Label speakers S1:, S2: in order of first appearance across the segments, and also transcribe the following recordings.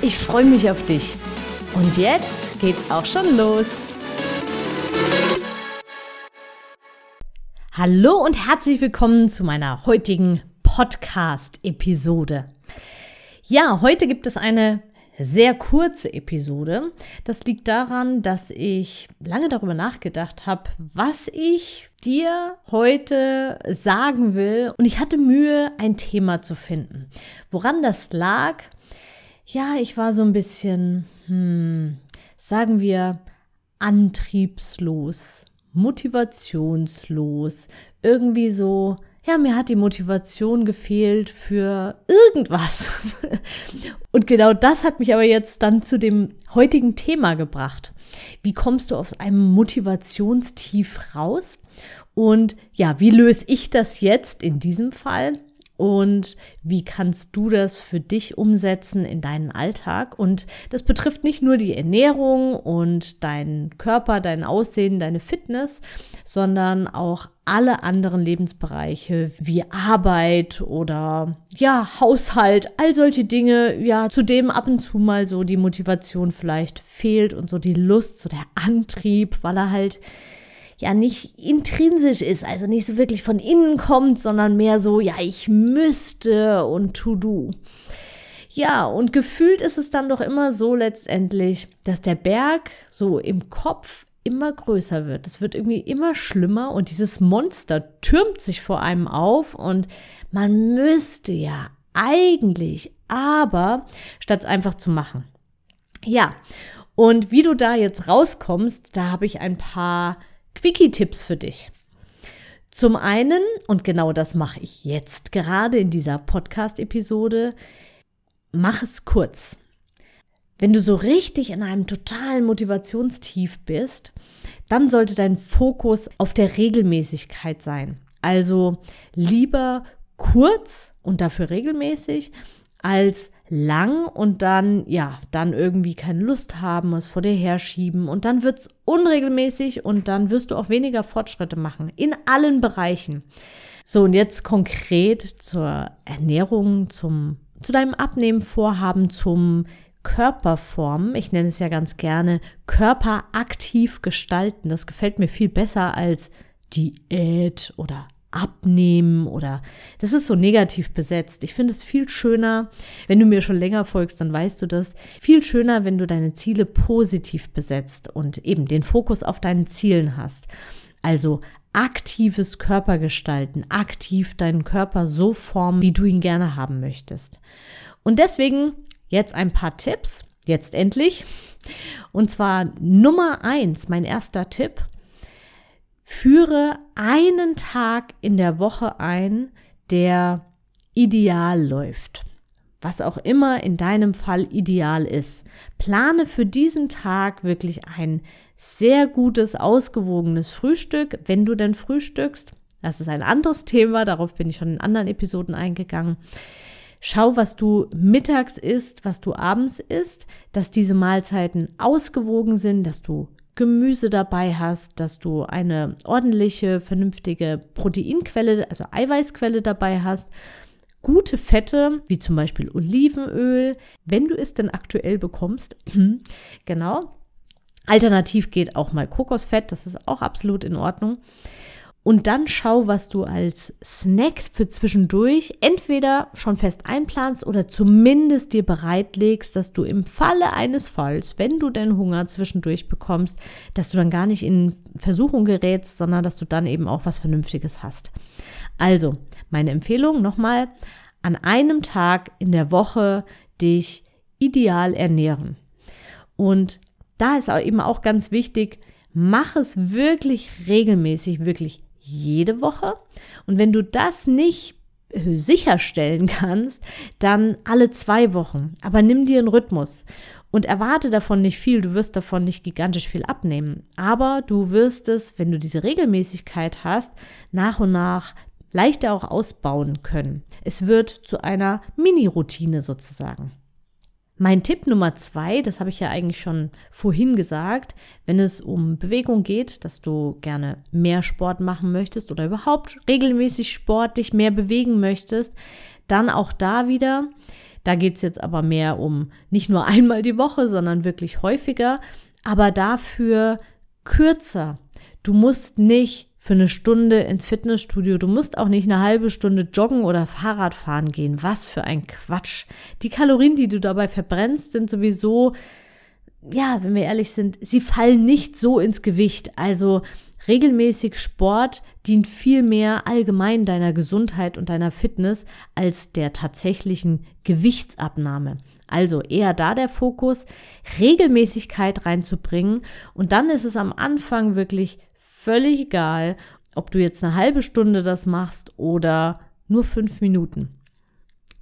S1: Ich freue mich auf dich. Und jetzt geht's auch schon los. Hallo und herzlich willkommen zu meiner heutigen Podcast-Episode. Ja, heute gibt es eine sehr kurze Episode. Das liegt daran, dass ich lange darüber nachgedacht habe, was ich dir heute sagen will. Und ich hatte Mühe, ein Thema zu finden. Woran das lag? Ja, ich war so ein bisschen, hm, sagen wir, antriebslos, motivationslos, irgendwie so ja, mir hat die Motivation gefehlt für irgendwas. Und genau das hat mich aber jetzt dann zu dem heutigen Thema gebracht. Wie kommst du aus einem Motivationstief raus? Und ja, wie löse ich das jetzt in diesem Fall? Und wie kannst du das für dich umsetzen in deinen Alltag. Und das betrifft nicht nur die Ernährung und deinen Körper, dein Aussehen, deine Fitness, sondern auch alle anderen Lebensbereiche wie Arbeit oder ja, Haushalt, all solche Dinge, ja, zu dem ab und zu mal so die Motivation vielleicht fehlt und so die Lust, so der Antrieb, weil er halt ja nicht intrinsisch ist, also nicht so wirklich von innen kommt, sondern mehr so, ja, ich müsste und to-do. Ja, und gefühlt ist es dann doch immer so letztendlich, dass der Berg so im Kopf immer größer wird. Es wird irgendwie immer schlimmer und dieses Monster türmt sich vor einem auf und man müsste ja eigentlich, aber statt es einfach zu machen. Ja, und wie du da jetzt rauskommst, da habe ich ein paar Quickie-Tipps für dich. Zum einen, und genau das mache ich jetzt gerade in dieser Podcast-Episode, mach es kurz. Wenn du so richtig in einem totalen Motivationstief bist, dann sollte dein Fokus auf der Regelmäßigkeit sein. Also lieber kurz und dafür regelmäßig als lang und dann, ja, dann irgendwie keine Lust haben, es vor dir herschieben und dann wird es unregelmäßig und dann wirst du auch weniger Fortschritte machen in allen Bereichen. So, und jetzt konkret zur Ernährung, zum, zu deinem Abnehmenvorhaben, zum Körperform. Ich nenne es ja ganz gerne körperaktiv gestalten. Das gefällt mir viel besser als Diät oder abnehmen oder das ist so negativ besetzt. Ich finde es viel schöner, wenn du mir schon länger folgst, dann weißt du das, viel schöner, wenn du deine Ziele positiv besetzt und eben den Fokus auf deinen Zielen hast. Also aktives Körpergestalten, aktiv deinen Körper so formen, wie du ihn gerne haben möchtest. Und deswegen jetzt ein paar Tipps, jetzt endlich. Und zwar Nummer eins, mein erster Tipp Führe einen Tag in der Woche ein, der ideal läuft. Was auch immer in deinem Fall ideal ist. Plane für diesen Tag wirklich ein sehr gutes, ausgewogenes Frühstück, wenn du denn frühstückst. Das ist ein anderes Thema, darauf bin ich schon in anderen Episoden eingegangen. Schau, was du mittags isst, was du abends isst, dass diese Mahlzeiten ausgewogen sind, dass du Gemüse dabei hast, dass du eine ordentliche, vernünftige Proteinquelle, also Eiweißquelle dabei hast, gute Fette, wie zum Beispiel Olivenöl, wenn du es denn aktuell bekommst. genau. Alternativ geht auch mal Kokosfett, das ist auch absolut in Ordnung. Und dann schau, was du als Snack für zwischendurch entweder schon fest einplanst oder zumindest dir bereitlegst, dass du im Falle eines Falls, wenn du den Hunger zwischendurch bekommst, dass du dann gar nicht in Versuchung gerätst, sondern dass du dann eben auch was Vernünftiges hast. Also, meine Empfehlung nochmal, an einem Tag in der Woche dich ideal ernähren. Und da ist auch eben auch ganz wichtig, mach es wirklich regelmäßig, wirklich jede Woche. Und wenn du das nicht äh, sicherstellen kannst, dann alle zwei Wochen. Aber nimm dir einen Rhythmus und erwarte davon nicht viel. Du wirst davon nicht gigantisch viel abnehmen. Aber du wirst es, wenn du diese Regelmäßigkeit hast, nach und nach leichter auch ausbauen können. Es wird zu einer Mini-Routine sozusagen. Mein Tipp Nummer zwei, das habe ich ja eigentlich schon vorhin gesagt, wenn es um Bewegung geht, dass du gerne mehr Sport machen möchtest oder überhaupt regelmäßig Sport dich mehr bewegen möchtest, dann auch da wieder, da geht es jetzt aber mehr um nicht nur einmal die Woche, sondern wirklich häufiger, aber dafür kürzer. Du musst nicht für eine Stunde ins Fitnessstudio. Du musst auch nicht eine halbe Stunde joggen oder Fahrrad fahren gehen. Was für ein Quatsch. Die Kalorien, die du dabei verbrennst, sind sowieso, ja, wenn wir ehrlich sind, sie fallen nicht so ins Gewicht. Also regelmäßig Sport dient viel mehr allgemein deiner Gesundheit und deiner Fitness als der tatsächlichen Gewichtsabnahme. Also eher da der Fokus, Regelmäßigkeit reinzubringen und dann ist es am Anfang wirklich völlig egal, ob du jetzt eine halbe Stunde das machst oder nur fünf Minuten.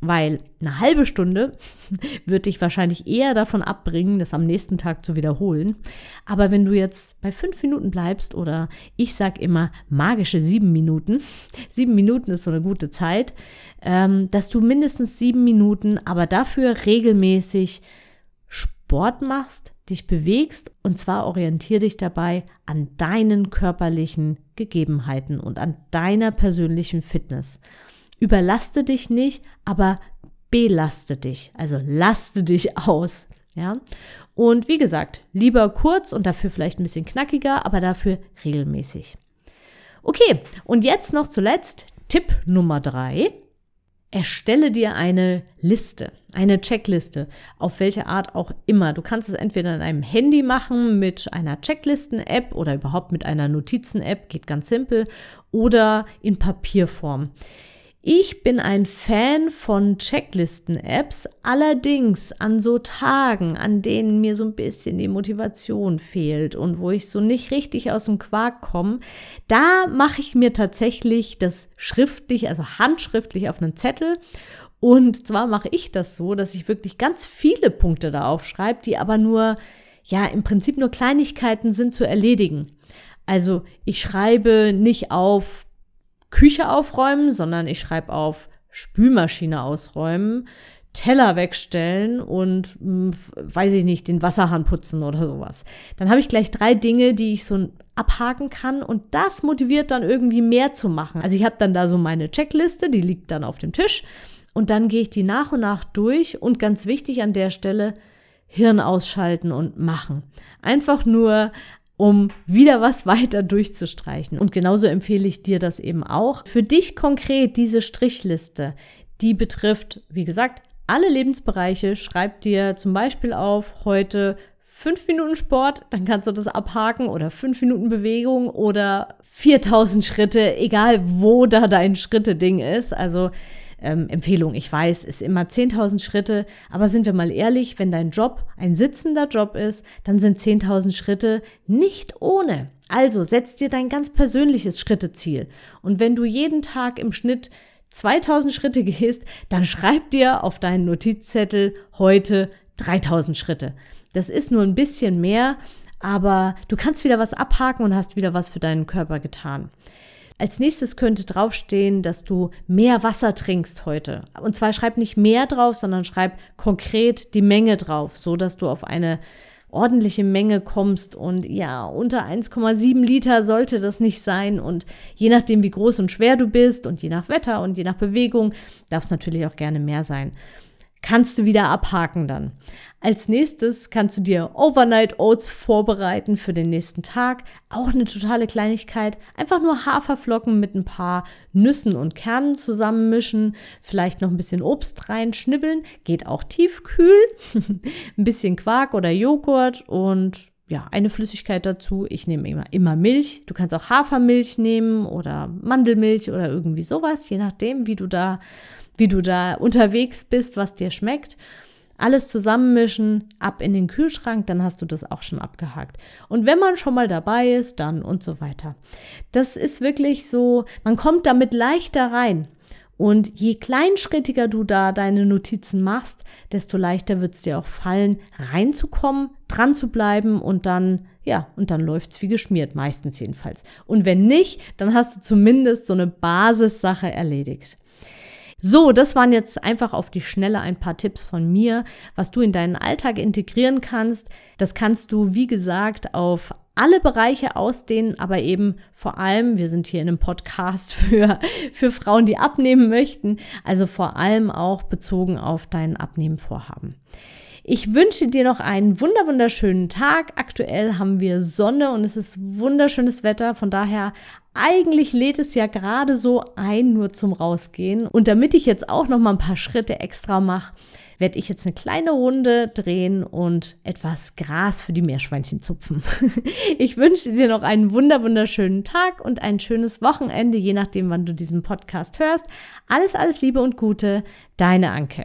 S1: Weil eine halbe Stunde wird dich wahrscheinlich eher davon abbringen, das am nächsten Tag zu wiederholen. Aber wenn du jetzt bei fünf Minuten bleibst oder ich sage immer magische sieben Minuten, sieben Minuten ist so eine gute Zeit, ähm, dass du mindestens sieben Minuten, aber dafür regelmäßig Sport machst, dich bewegst und zwar orientier dich dabei an deinen körperlichen Gegebenheiten und an deiner persönlichen Fitness. Überlaste dich nicht, aber belaste dich, also laste dich aus. Ja, und wie gesagt, lieber kurz und dafür vielleicht ein bisschen knackiger, aber dafür regelmäßig. Okay, und jetzt noch zuletzt Tipp Nummer drei. Erstelle dir eine Liste, eine Checkliste, auf welche Art auch immer. Du kannst es entweder in einem Handy machen mit einer Checklisten-App oder überhaupt mit einer Notizen-App, geht ganz simpel, oder in Papierform. Ich bin ein Fan von Checklisten-Apps, allerdings an so Tagen, an denen mir so ein bisschen die Motivation fehlt und wo ich so nicht richtig aus dem Quark komme, da mache ich mir tatsächlich das schriftlich, also handschriftlich auf einen Zettel. Und zwar mache ich das so, dass ich wirklich ganz viele Punkte da aufschreibe, die aber nur, ja, im Prinzip nur Kleinigkeiten sind zu erledigen. Also ich schreibe nicht auf Küche aufräumen, sondern ich schreibe auf Spülmaschine ausräumen, Teller wegstellen und hm, weiß ich nicht, den Wasserhahn putzen oder sowas. Dann habe ich gleich drei Dinge, die ich so abhaken kann und das motiviert dann irgendwie mehr zu machen. Also ich habe dann da so meine Checkliste, die liegt dann auf dem Tisch und dann gehe ich die nach und nach durch und ganz wichtig an der Stelle Hirn ausschalten und machen. Einfach nur um wieder was weiter durchzustreichen. Und genauso empfehle ich dir das eben auch. Für dich konkret diese Strichliste, die betrifft, wie gesagt, alle Lebensbereiche. Schreib dir zum Beispiel auf heute fünf Minuten Sport, dann kannst du das abhaken oder fünf Minuten Bewegung oder 4000 Schritte, egal wo da dein Schritte-Ding ist. Also ähm, Empfehlung, ich weiß, ist immer 10.000 Schritte, aber sind wir mal ehrlich, wenn dein Job ein sitzender Job ist, dann sind 10.000 Schritte nicht ohne. Also setz dir dein ganz persönliches Schritteziel. Und wenn du jeden Tag im Schnitt 2000 Schritte gehst, dann schreib dir auf deinen Notizzettel heute 3000 Schritte. Das ist nur ein bisschen mehr, aber du kannst wieder was abhaken und hast wieder was für deinen Körper getan. Als nächstes könnte draufstehen, dass du mehr Wasser trinkst heute. Und zwar schreib nicht mehr drauf, sondern schreib konkret die Menge drauf, so dass du auf eine ordentliche Menge kommst und ja, unter 1,7 Liter sollte das nicht sein und je nachdem, wie groß und schwer du bist und je nach Wetter und je nach Bewegung, darf es natürlich auch gerne mehr sein kannst du wieder abhaken dann. Als nächstes kannst du dir Overnight Oats vorbereiten für den nächsten Tag. Auch eine totale Kleinigkeit. Einfach nur Haferflocken mit ein paar Nüssen und Kernen zusammenmischen. Vielleicht noch ein bisschen Obst reinschnibbeln. Geht auch tiefkühl. ein bisschen Quark oder Joghurt und ja, eine Flüssigkeit dazu. Ich nehme immer, immer Milch. Du kannst auch Hafermilch nehmen oder Mandelmilch oder irgendwie sowas, je nachdem, wie du da wie du da unterwegs bist, was dir schmeckt. Alles zusammenmischen, ab in den Kühlschrank, dann hast du das auch schon abgehakt. Und wenn man schon mal dabei ist, dann und so weiter. Das ist wirklich so, man kommt damit leichter rein. Und je kleinschrittiger du da deine Notizen machst, desto leichter wird es dir auch fallen, reinzukommen, dran zu bleiben und dann, ja, und dann läuft es wie geschmiert, meistens jedenfalls. Und wenn nicht, dann hast du zumindest so eine Basissache erledigt. So, das waren jetzt einfach auf die Schnelle ein paar Tipps von mir, was du in deinen Alltag integrieren kannst. Das kannst du, wie gesagt, auf alle Bereiche ausdehnen, aber eben vor allem, wir sind hier in einem Podcast für, für Frauen, die abnehmen möchten, also vor allem auch bezogen auf dein Abnehmenvorhaben. Ich wünsche dir noch einen wunder wunderschönen Tag. Aktuell haben wir Sonne und es ist wunderschönes Wetter. Von daher eigentlich lädt es ja gerade so ein, nur zum Rausgehen. Und damit ich jetzt auch noch mal ein paar Schritte extra mache, werde ich jetzt eine kleine Runde drehen und etwas Gras für die Meerschweinchen zupfen. Ich wünsche dir noch einen wunder wunderschönen Tag und ein schönes Wochenende, je nachdem, wann du diesen Podcast hörst. Alles, alles Liebe und Gute, deine Anke.